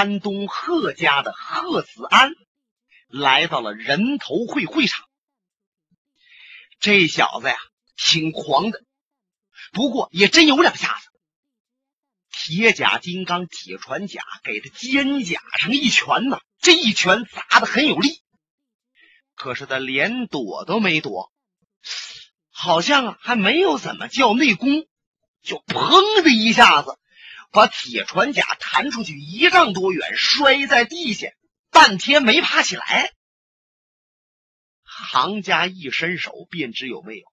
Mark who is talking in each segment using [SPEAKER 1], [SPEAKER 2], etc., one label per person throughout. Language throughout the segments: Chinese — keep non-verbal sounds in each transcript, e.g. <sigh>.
[SPEAKER 1] 山东贺家的贺子安来到了人头会会场。这小子呀，挺狂的，不过也真有两下子。铁甲金刚、铁船甲给他肩甲上一拳呢，这一拳砸的很有力。可是他连躲都没躲，好像啊还没有怎么叫内功，就砰的一下子把铁船甲弹出去一丈多远，摔在地下，半天没爬起来。行家一伸手便知有没有，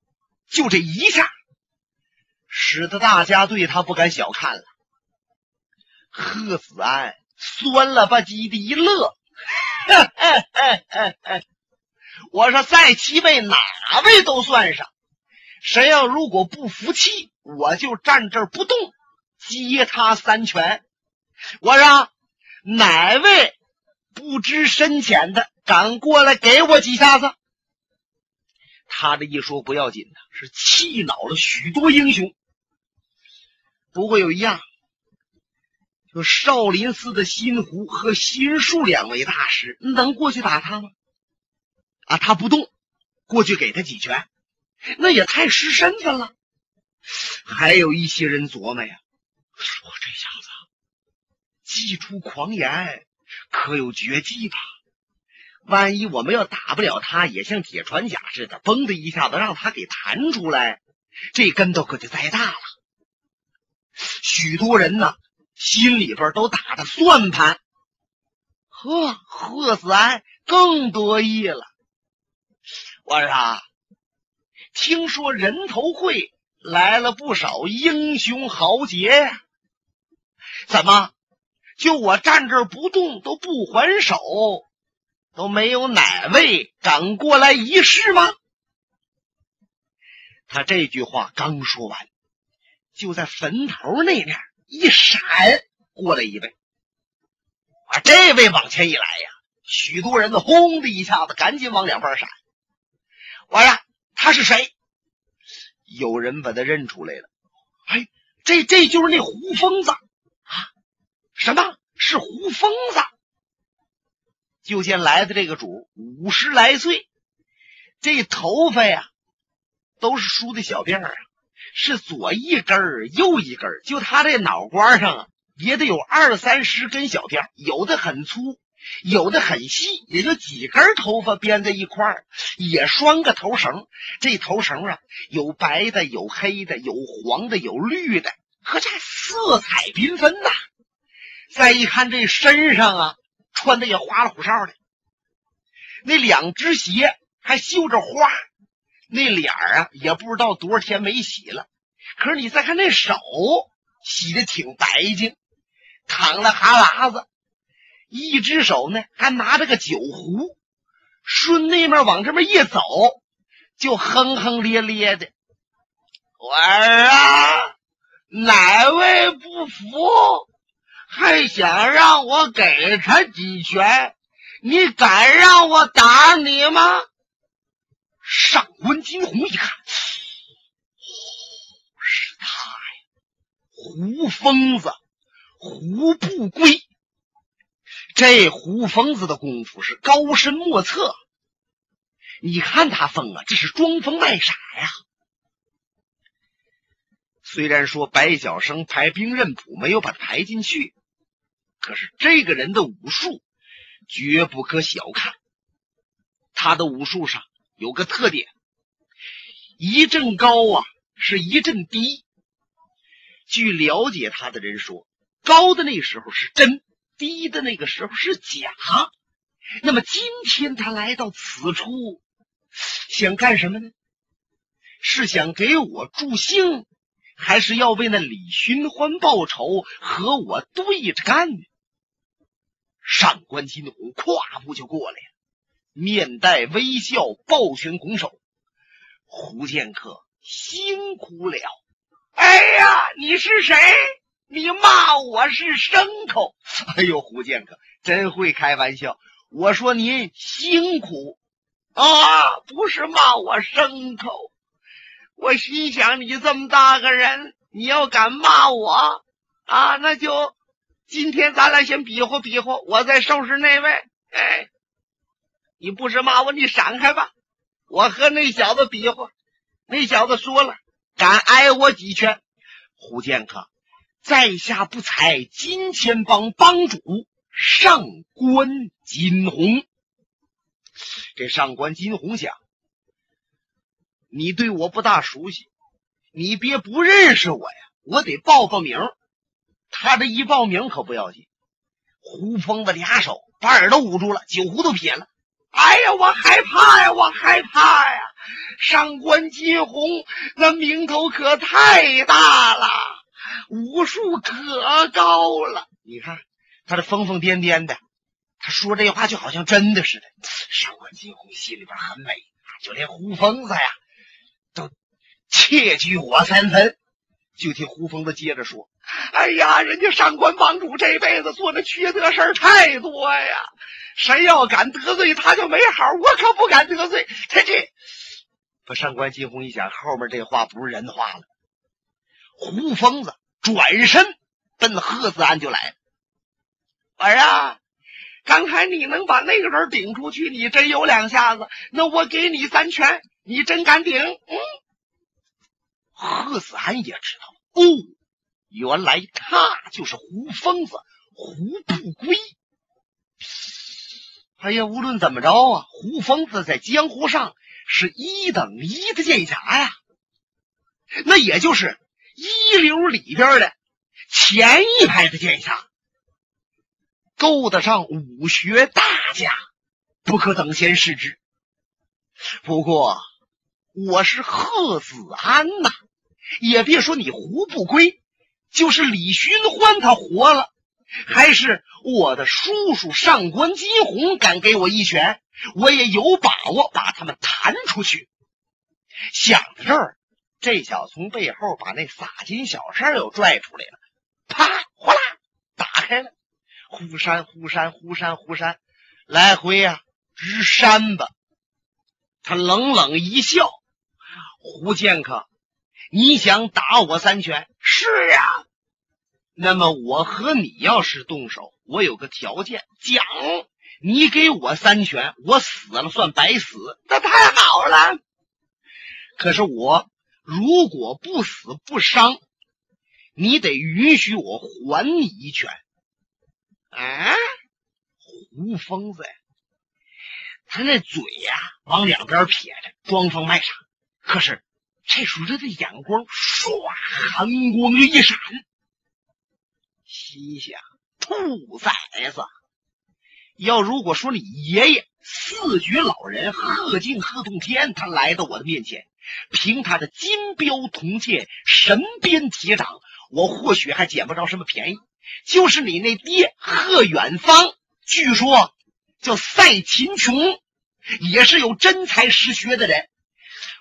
[SPEAKER 1] 就这一下，使得大家对他不敢小看了。贺子安酸了吧唧的一乐，<laughs> 我说在七位哪位都算上，谁要如果不服气，我就站这儿不动，接他三拳。我让哪位不知深浅的，敢过来给我几下子？他这一说不要紧的，是气恼了许多英雄。不过有一样。就少林寺的心湖和心术两位大师能过去打他吗？啊，他不动，过去给他几拳，那也太失身份了。还有一些人琢磨呀，说这小子祭出狂言，可有绝技吧？万一我们要打不了他，也像铁船甲似的，嘣的一下子让他给弹出来，这跟头可就栽大了。许多人呢。心里边都打着算盘，呵，贺子安更得意了。我说，听说人头会来了不少英雄豪杰呀？怎么，就我站这儿不动都不还手，都没有哪位敢过来一试吗？他这句话刚说完，就在坟头那面。一闪过来一位，啊，这位往前一来呀，许多人呢，轰的一下子赶紧往两边闪。完了，他是谁？有人把他认出来了。哎，这这就是那胡疯子！什么是胡疯子？就见来的这个主五十来岁，这头发呀都是梳的小辫儿啊。是左一根儿，右一根儿，就他这脑瓜上啊，也得有二三十根小辫儿有的很粗，有的很细，也就几根头发编在一块儿，也拴个头绳。这头绳啊，有白的，有黑的，有黄的，有绿的，可这色彩缤纷呐。再一看这身上啊，穿的也花里胡哨的，那两只鞋还绣着花。那脸啊，也不知道多少天没洗了。可是你再看那手，洗的挺白净，淌了哈喇子。一只手呢，还拿着个酒壶，顺那面往这边一走，就哼哼咧咧的。我儿啊，哪位不服，还想让我给他几拳？你敢让我打你吗？上官金鸿一看，是他呀，胡疯子胡不归。这胡疯子的功夫是高深莫测。你看他疯啊，这是装疯卖傻呀。虽然说白晓生排兵刃谱没有把他排进去，可是这个人的武术绝不可小看。他的武术上。有个特点，一阵高啊，是一阵低。据了解他的人说，高的那时候是真，低的那个时候是假。那么今天他来到此处，想干什么呢？是想给我助兴，还是要为那李寻欢报仇，和我对着干呢？上官金鸿跨步就过来了。面带微笑，抱拳拱手：“胡剑客辛苦了！”哎呀，你是谁？你骂我是牲口？哎呦，胡剑客真会开玩笑。我说您辛苦啊，不是骂我牲口。我心想，你这么大个人，你要敢骂我啊，那就今天咱俩先比划比划，我再收拾那位。哎，你不是骂我，你闪开吧。我和那小子比划，那小子说了，敢挨我几拳。胡剑客，在下不才金钱帮帮主上官金鸿。这上官金鸿想，你对我不大熟悉，你别不认识我呀，我得报个名。他这一报名可不要紧，胡疯子俩手把耳朵捂住了，酒壶都撇了。哎呀，我害怕呀，我害怕呀！上官金鸿那名头可太大了，武术可高了。你看他这疯疯癫癫的，他说这话就好像真的似的。上官金鸿心里边很美，就连胡疯子呀窃惧我三分。就听胡疯子接着说。哎呀，人家上官帮主这辈子做的缺德事儿太多呀！谁要敢得罪他，就没好。我可不敢得罪他。这把上官金鸿一想，后面这话不是人话了。胡疯子转身奔贺子安就来了。儿啊，刚才你能把那个人顶出去，你真有两下子。那我给你三拳，你真敢顶？嗯。贺子安也知道哦。原来他就是胡疯子胡不归。哎呀，无论怎么着啊，胡疯子在江湖上是一等一的剑侠呀，那也就是一流里边的前一排的剑侠，够得上武学大家，不可等闲视之。不过我是贺子安呐，也别说你胡不归。就是李寻欢他活了，还是我的叔叔上官金鸿敢给我一拳，我也有把握把他们弹出去。想到这儿，这小子从背后把那洒金小扇又拽出来了，啪，哗啦，打开了，忽扇忽扇忽扇忽扇，来回呀直扇吧。他冷冷一笑：“胡剑客，你想打我三拳？是啊。”那么我和你要是动手，我有个条件，讲你给我三拳，我死了算白死，那太好了。可是我如果不死不伤，你得允许我还你一拳。啊，胡疯子呀，他那嘴呀往两边撇着，装疯卖傻。可是这时候他的眼光唰，寒光就一闪。心想：兔崽子！要如果说你爷爷四绝老人贺敬贺洞天，他来到我的面前，凭他的金标铜剑、神鞭铁掌，我或许还捡不着什么便宜。就是你那爹贺远方，据说叫赛秦琼，也是有真才实学的人，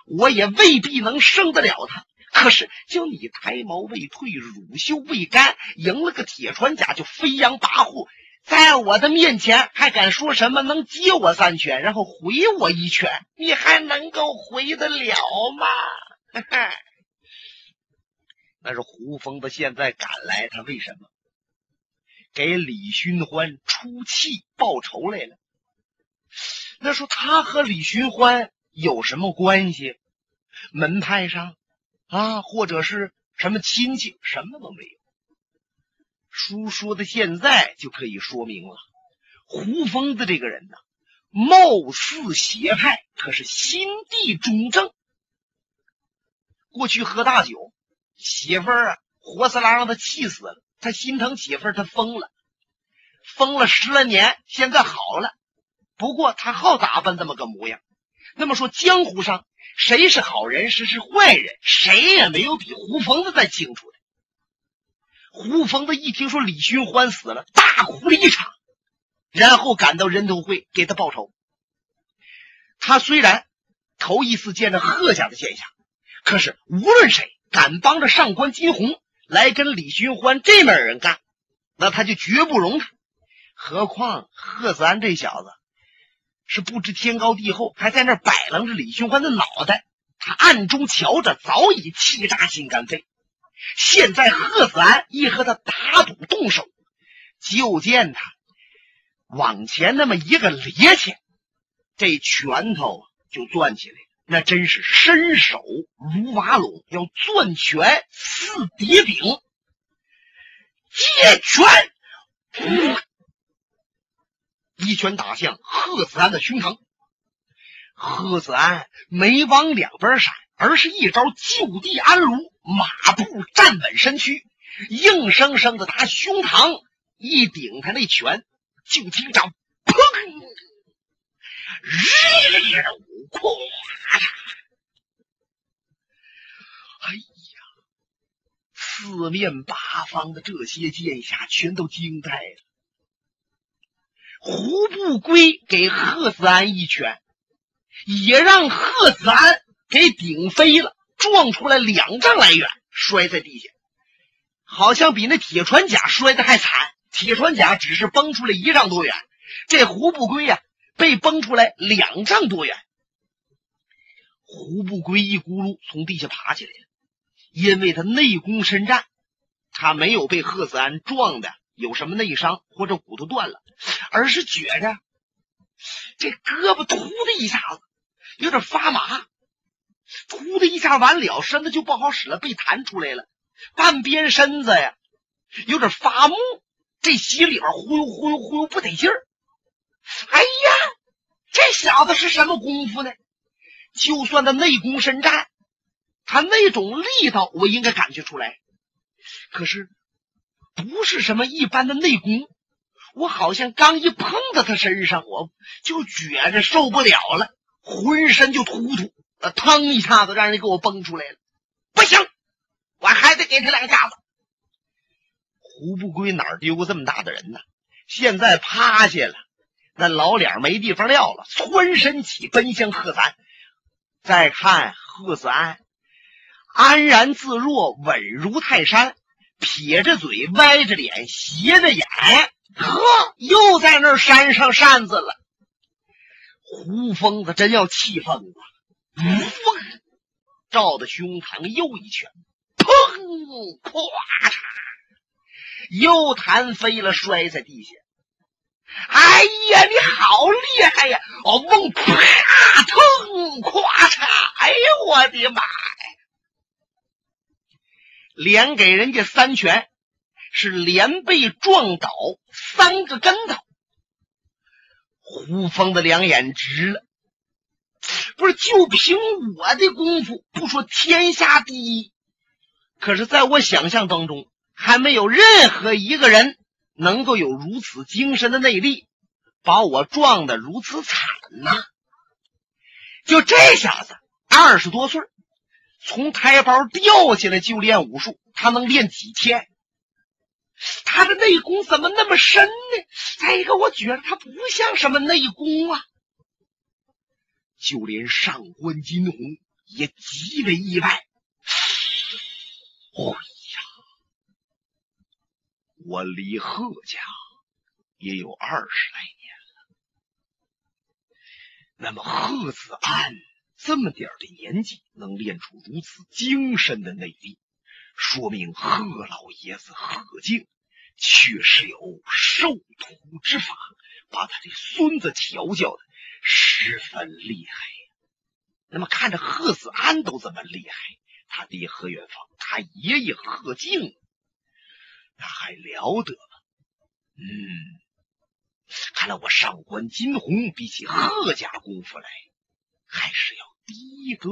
[SPEAKER 1] 我也未必能胜得了他。可是，就你胎毛未退，乳臭未干，赢了个铁穿甲就飞扬跋扈，在我的面前还敢说什么能接我三拳，然后回我一拳？你还能够回得了吗？哈 <laughs> 哈那是胡疯子现在赶来，他为什么给李寻欢出气报仇来了？那说他和李寻欢有什么关系？门派上？啊，或者是什么亲戚，什么都没有。书说的现在就可以说明了，胡疯子这个人呢，貌似邪派，可是心地中正。过去喝大酒，媳妇儿啊，活死拉让他气死了，他心疼媳妇儿，他疯了，疯了十来年，现在好了。不过他好打扮这么个模样。那么说，江湖上。谁是好人，谁是坏人，谁也没有比胡疯子再清楚的。胡疯子一听说李寻欢死了，大哭了一场，然后赶到人头会给他报仇。他虽然头一次见着贺家的剑侠，可是无论谁敢帮着上官金鸿来跟李寻欢这面人干，那他就绝不容他。何况贺子安这小子。是不知天高地厚，还在那摆弄着李寻欢的脑袋。他暗中瞧着，早已气炸心肝肺。现在贺子安一和他打赌动手，就见他往前那么一个趔趄，这拳头就攥起来，那真是伸手如瓦垄，要攥拳似叠饼。借拳，一拳打向贺子安的胸膛。贺子安没往两边闪，而是一招就地安炉，马步站稳身躯，硬生生的打胸膛一顶，他那拳就听着日哐嚓！哎呀，四面八方的这些剑侠全都惊呆了。胡不归给贺子安一拳。也让贺子安给顶飞了，撞出来两丈来远，摔在地下，好像比那铁船甲摔的还惨。铁船甲只是崩出来一丈多远，这胡不归呀，被崩出来两丈多远。胡不归一咕噜从地下爬起来了，因为他内功深湛，他没有被贺子安撞的有什么内伤或者骨头断了，而是觉着这胳膊突的一下子。有点发麻，突的一下完了，身子就不好使了，被弹出来了。半边身子呀，有点发木，这心里边忽悠忽悠忽悠不得劲儿。哎呀，这小子是什么功夫呢？就算他内功深湛，他那种力道我应该感觉出来，可是不是什么一般的内功。我好像刚一碰到他身上，我就觉着受不了了。浑身就突突，呃，腾一下子让人给我崩出来了。不行，我还得给他两下子。胡不归哪儿丢过这么大的人呢？现在趴下了，那老脸没地方撂了，蹿身起奔向贺三。再看贺子安，安然自若，稳如泰山，撇着嘴，歪着脸，斜着眼，呵，又在那扇上扇子了。胡疯子真要气疯了，嗯，照着胸膛又一拳，砰！咵嚓，又弹飞了，摔在地下。哎呀，你好厉害呀！哦，嗡，啪，腾，咵嚓！哎呦，我的妈呀！连给人家三拳，是连被撞倒三个跟头。胡峰的两眼直了，不是就凭我的功夫，不说天下第一，可是在我想象当中，还没有任何一个人能够有如此精神的内力，把我撞得如此惨呐！就这小子，二十多岁，从台包掉下来就练武术，他能练几天？他的内功怎么那么深呢？再一个，我觉得他不像什么内功啊。就连上官金鸿也极为意外。我离贺家也有二十来年了。那么贺子安这么点的年纪，能练出如此精深的内力？说明贺老爷子贺敬确实有授徒之法，把他的孙子调教的十分厉害。那么看着贺子安都这么厉害，他爹贺元芳，他爷爷贺敬，那还了得吗？嗯，看来我上官金鸿比起贺家功夫来，还是要低一格。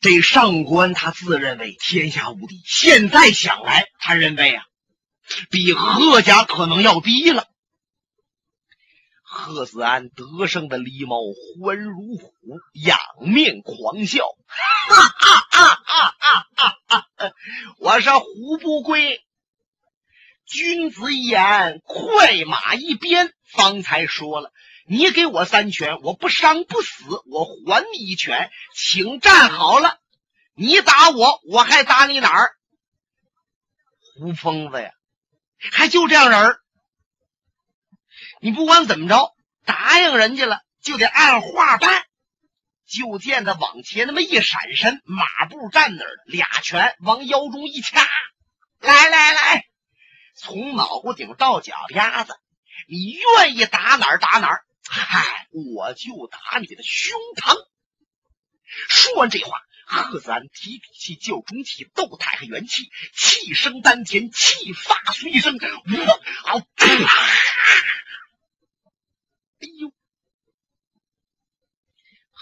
[SPEAKER 1] 这上官他自认为天下无敌，现在想来，他认为啊，比贺家可能要低了。贺子安得胜的狸猫欢如虎，仰面狂笑：“哈哈哈哈哈哈！<laughs> 我是胡不归，君子一言，快马一鞭。方才说了。”你给我三拳，我不伤不死，我还你一拳，请站好了。你打我，我还打你哪儿？胡疯子呀，还就这样人儿。你不管怎么着，答应人家了，就得按话办。就见他往前那么一闪身，马步站那儿，俩拳往腰中一掐，来来来，从脑瓜顶到脚丫子，你愿意打哪儿打哪儿，嗨，我就打你的胸膛。说完这话，贺子安提笔气，就中气，斗太和元气，气声丹田，气发随声，我啪！哎呦！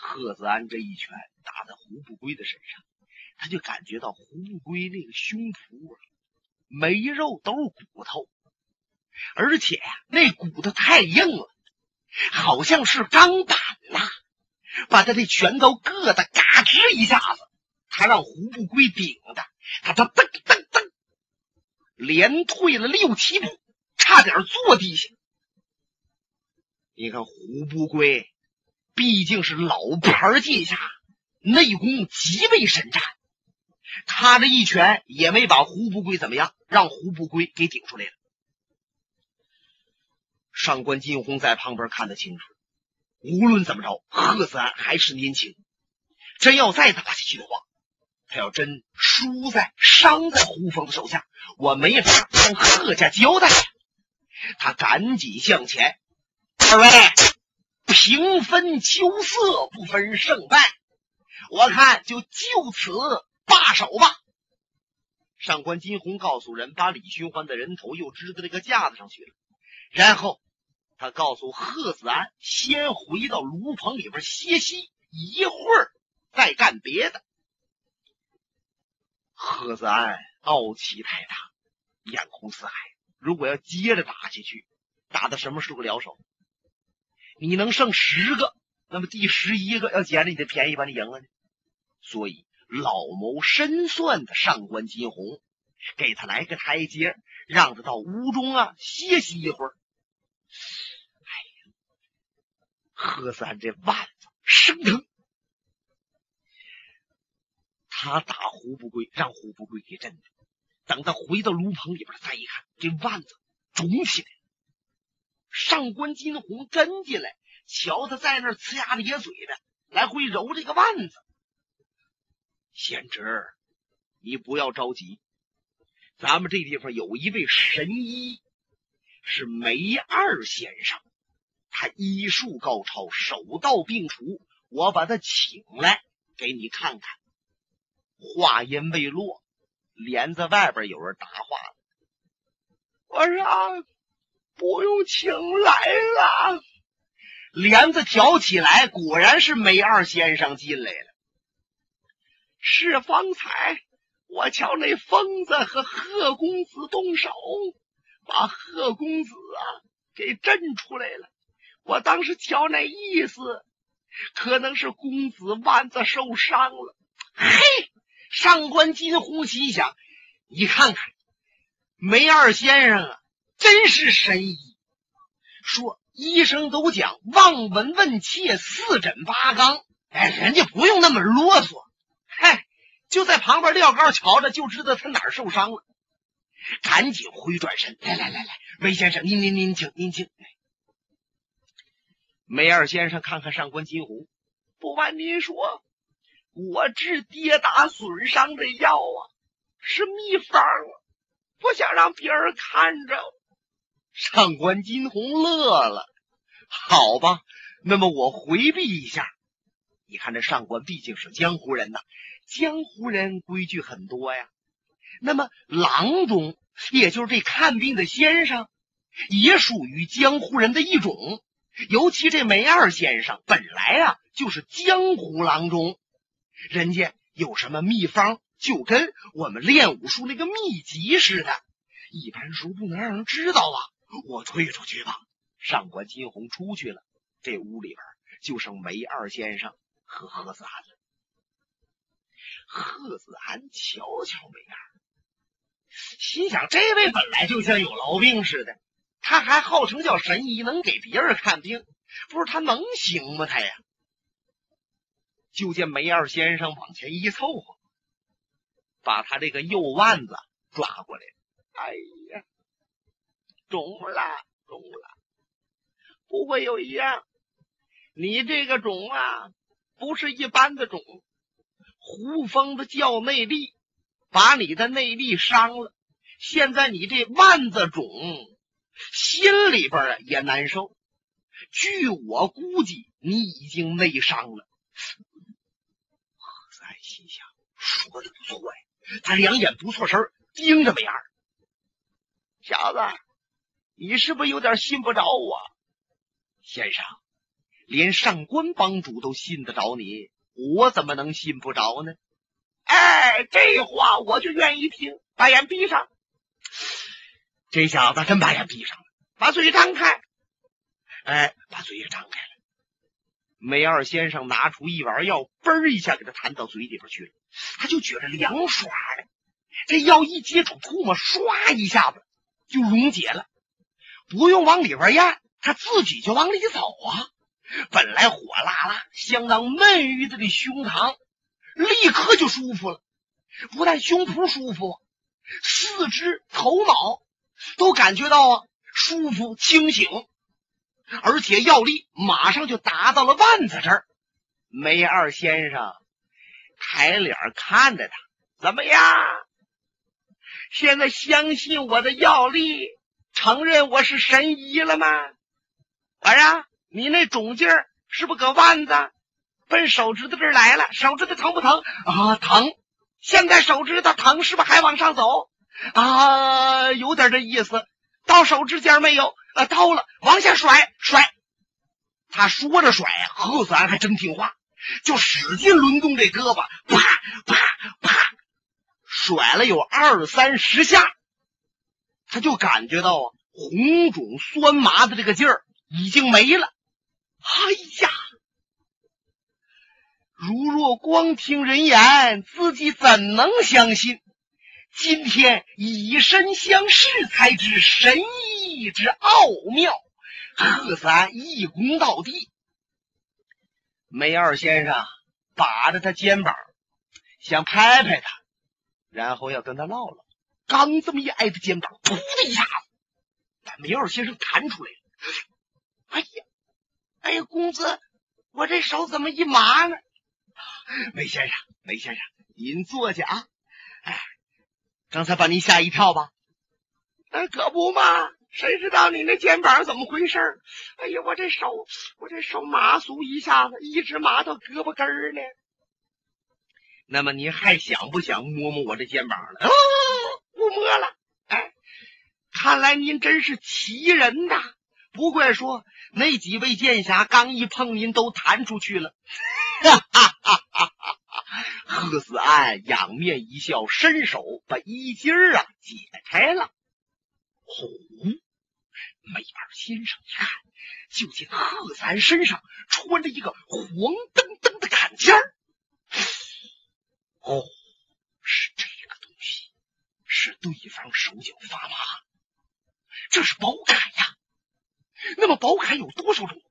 [SPEAKER 1] 贺子安这一拳打在胡不归的身上，他就感觉到胡不归那个胸脯啊，没肉都是骨头，而且呀，那骨头太硬了，好像是钢板呐。把他的拳头硌得嘎吱一下子，他让胡不归顶的，他他噔噔噔，连退了六七步，差点坐地下。你看胡不归毕竟是老牌剑侠，内功极为深湛，他这一拳也没把胡不归怎么样，让胡不归给顶出来了。上官金鸿在旁边看得清楚。无论怎么着，贺子安还是年轻。真要再打下去的话，他要真输在伤在胡峰的手下，我没法向贺家交代。他赶紧向前，二位平分秋色，不分胜败。我看就就此罢手吧。上官金鸿告诉人，把李寻欢的人头又支到这个架子上去了，然后。他告诉贺子安，先回到炉棚里边歇息一会儿，再干别的。贺子安傲气太大，眼红四海。如果要接着打下去，打到什么时候了手？你能剩十个，那么第十一个要捡着你的便宜，把你赢了呢？所以老谋深算的上官金鸿给他来个台阶，让他到屋中啊歇息一会儿。哎呀贺三这腕子生疼，他打胡不归，让胡不归给震的。等他回到炉棚里边，再一看，这腕子肿起来。上官金鸿跟进来，瞧他在那呲牙咧嘴的，来回揉这个腕子。贤侄，你不要着急，咱们这地方有一位神医，是梅二先生。他医术高超，手到病除。我把他请来给你看看。话音未落，帘子外边有人答话了：“我说不用请来了。”帘子挑起来，果然是梅二先生进来了。是方才我瞧那疯子和贺公子动手，把贺公子啊给震出来了。我当时瞧那意思，可能是公子腕子受伤了。嘿，上官金鸿心想：你看看，梅二先生啊，真是神医。说医生都讲望闻问切，四诊八纲，哎，人家不用那么啰嗦。嗨，就在旁边撂高瞧着，就知道他哪儿受伤了。赶紧回转身，来来来来，梅先生，您您您请，您请。梅二先生看看上官金鸿，不瞒您说，我治跌打损伤的药啊，是秘方，不想让别人看着。上官金鸿乐了，好吧，那么我回避一下。你看这上官毕竟是江湖人呐，江湖人规矩很多呀。那么郎中，也就是这看病的先生，也属于江湖人的一种。尤其这梅二先生本来啊就是江湖郎中，人家有什么秘方，就跟我们练武术那个秘籍似的，一般书不能让人知道啊。我退出去吧。上官金鸿出去了，这屋里边就剩梅二先生和贺子安了。贺子安瞧瞧梅二，心想：这位本来就像有痨病似的。他还号称叫神医，能给别人看病，不是他能行吗？他呀，就见梅二先生往前一凑合，把他这个右腕子抓过来。哎呀，肿了，肿了！不会有一样，你这个肿啊，不是一般的肿，胡疯子叫内力，把你的内力伤了。现在你这腕子肿，心里边也难受。据我估计，你已经内伤了。何三心想，说的不错呀。他两眼不错神盯着梅二小子，你是不是有点信不着我？先生，连上官帮主都信得着你，我怎么能信不着呢？哎，这话我就愿意听。把眼闭上。这小子真把眼闭上了，把嘴张开。哎，把嘴也张开了。梅二先生拿出一碗药，嘣一下给他弹到嘴里边去了。他就觉着凉爽的，这药一接触唾沫，唰一下子就溶解了，不用往里边咽，他自己就往里走啊。本来火辣辣、相当闷郁的这胸膛，立刻就舒服了。不但胸脯舒服，四肢、头脑都感觉到啊舒服、清醒。而且药力马上就达到了腕子这儿，梅二先生抬脸看着他，怎么样？现在相信我的药力，承认我是神医了吗？儿啊，你那肿劲儿是不搁腕子奔手指头这儿来了？手指头疼不疼啊？疼。现在手指头疼，是不还往上走啊？有点这意思。到手指尖没有？啊，到了，往下甩甩。他说着甩，贺子安还真听话，就使劲抡动这胳膊，啪啪啪，甩了有二三十下，他就感觉到啊，红肿酸麻的这个劲儿已经没了。哎呀，如若光听人言，自己怎能相信？今天以身相试，才知神医之奥妙。贺三一躬到地，梅二先生把着他肩膀，想拍拍他，然后要跟他唠唠。刚这么一挨着肩膀，噗的一下子，把梅二先生弹出来了。哎呀，哎呀，公子，我这手怎么一麻呢？梅先生，梅先生，您坐下啊。哎。刚才把您吓一跳吧？哎，可不嘛！谁知道你那肩膀怎么回事？哎呀，我这手，我这手麻酥一下子，一直麻到胳膊根儿呢。那么您还想不想摸摸我这肩膀了？摸了。哎，看来您真是奇人呐！不怪说那几位剑侠刚一碰您都弹出去了。哈哈哈哈哈！贺子安仰面一笑，伸手把衣襟儿啊解开了。呼，梅二先生一看，就见贺子安身上穿着一个黄澄澄的坎肩儿。哦，是这个东西，是对方手脚发麻，这是宝铠呀。那么宝铠有多少种？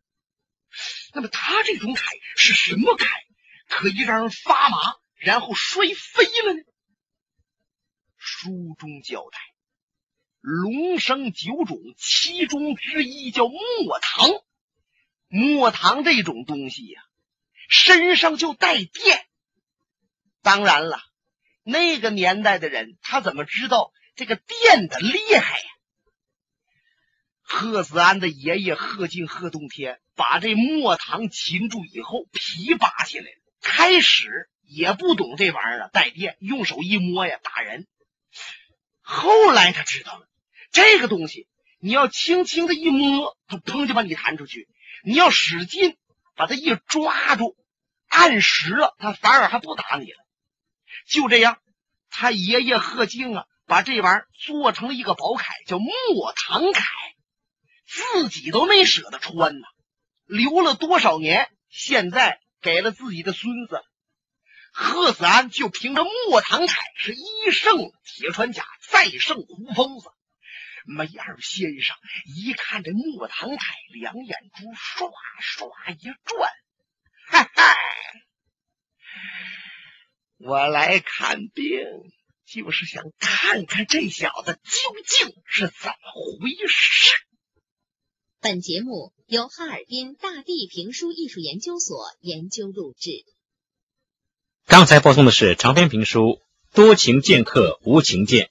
[SPEAKER 1] 那么他这种铠是什么铠，可以让人发麻？然后摔飞了呢。书中交代，龙生九种，其中之一叫墨堂。墨堂这种东西呀，身上就带电。当然了，那个年代的人，他怎么知道这个电的厉害呀？贺子安的爷爷贺敬贺洞天把这墨堂擒住以后，皮扒下来了，开始。也不懂这玩意儿啊，带电，用手一摸呀，打人。后来他知道了，这个东西你要轻轻的一摸，它砰就把你弹出去；你要使劲把它一抓住，按实了，它反而还不打你了。就这样，他爷爷贺敬啊，把这玩意儿做成了一个宝铠，叫墨唐铠，自己都没舍得穿呐，留了多少年，现在给了自己的孙子。贺子安就凭着墨唐铠是一胜铁穿甲，再胜胡疯子。梅二先生一看这墨唐铠，两眼珠唰唰一转，哈哈！我来看病，就是想看看这小子究竟是怎么回事。
[SPEAKER 2] 本节目由哈尔滨大地评书艺术研究所研究录制。
[SPEAKER 3] 刚才播送的是长篇评书《多情剑客无情剑》，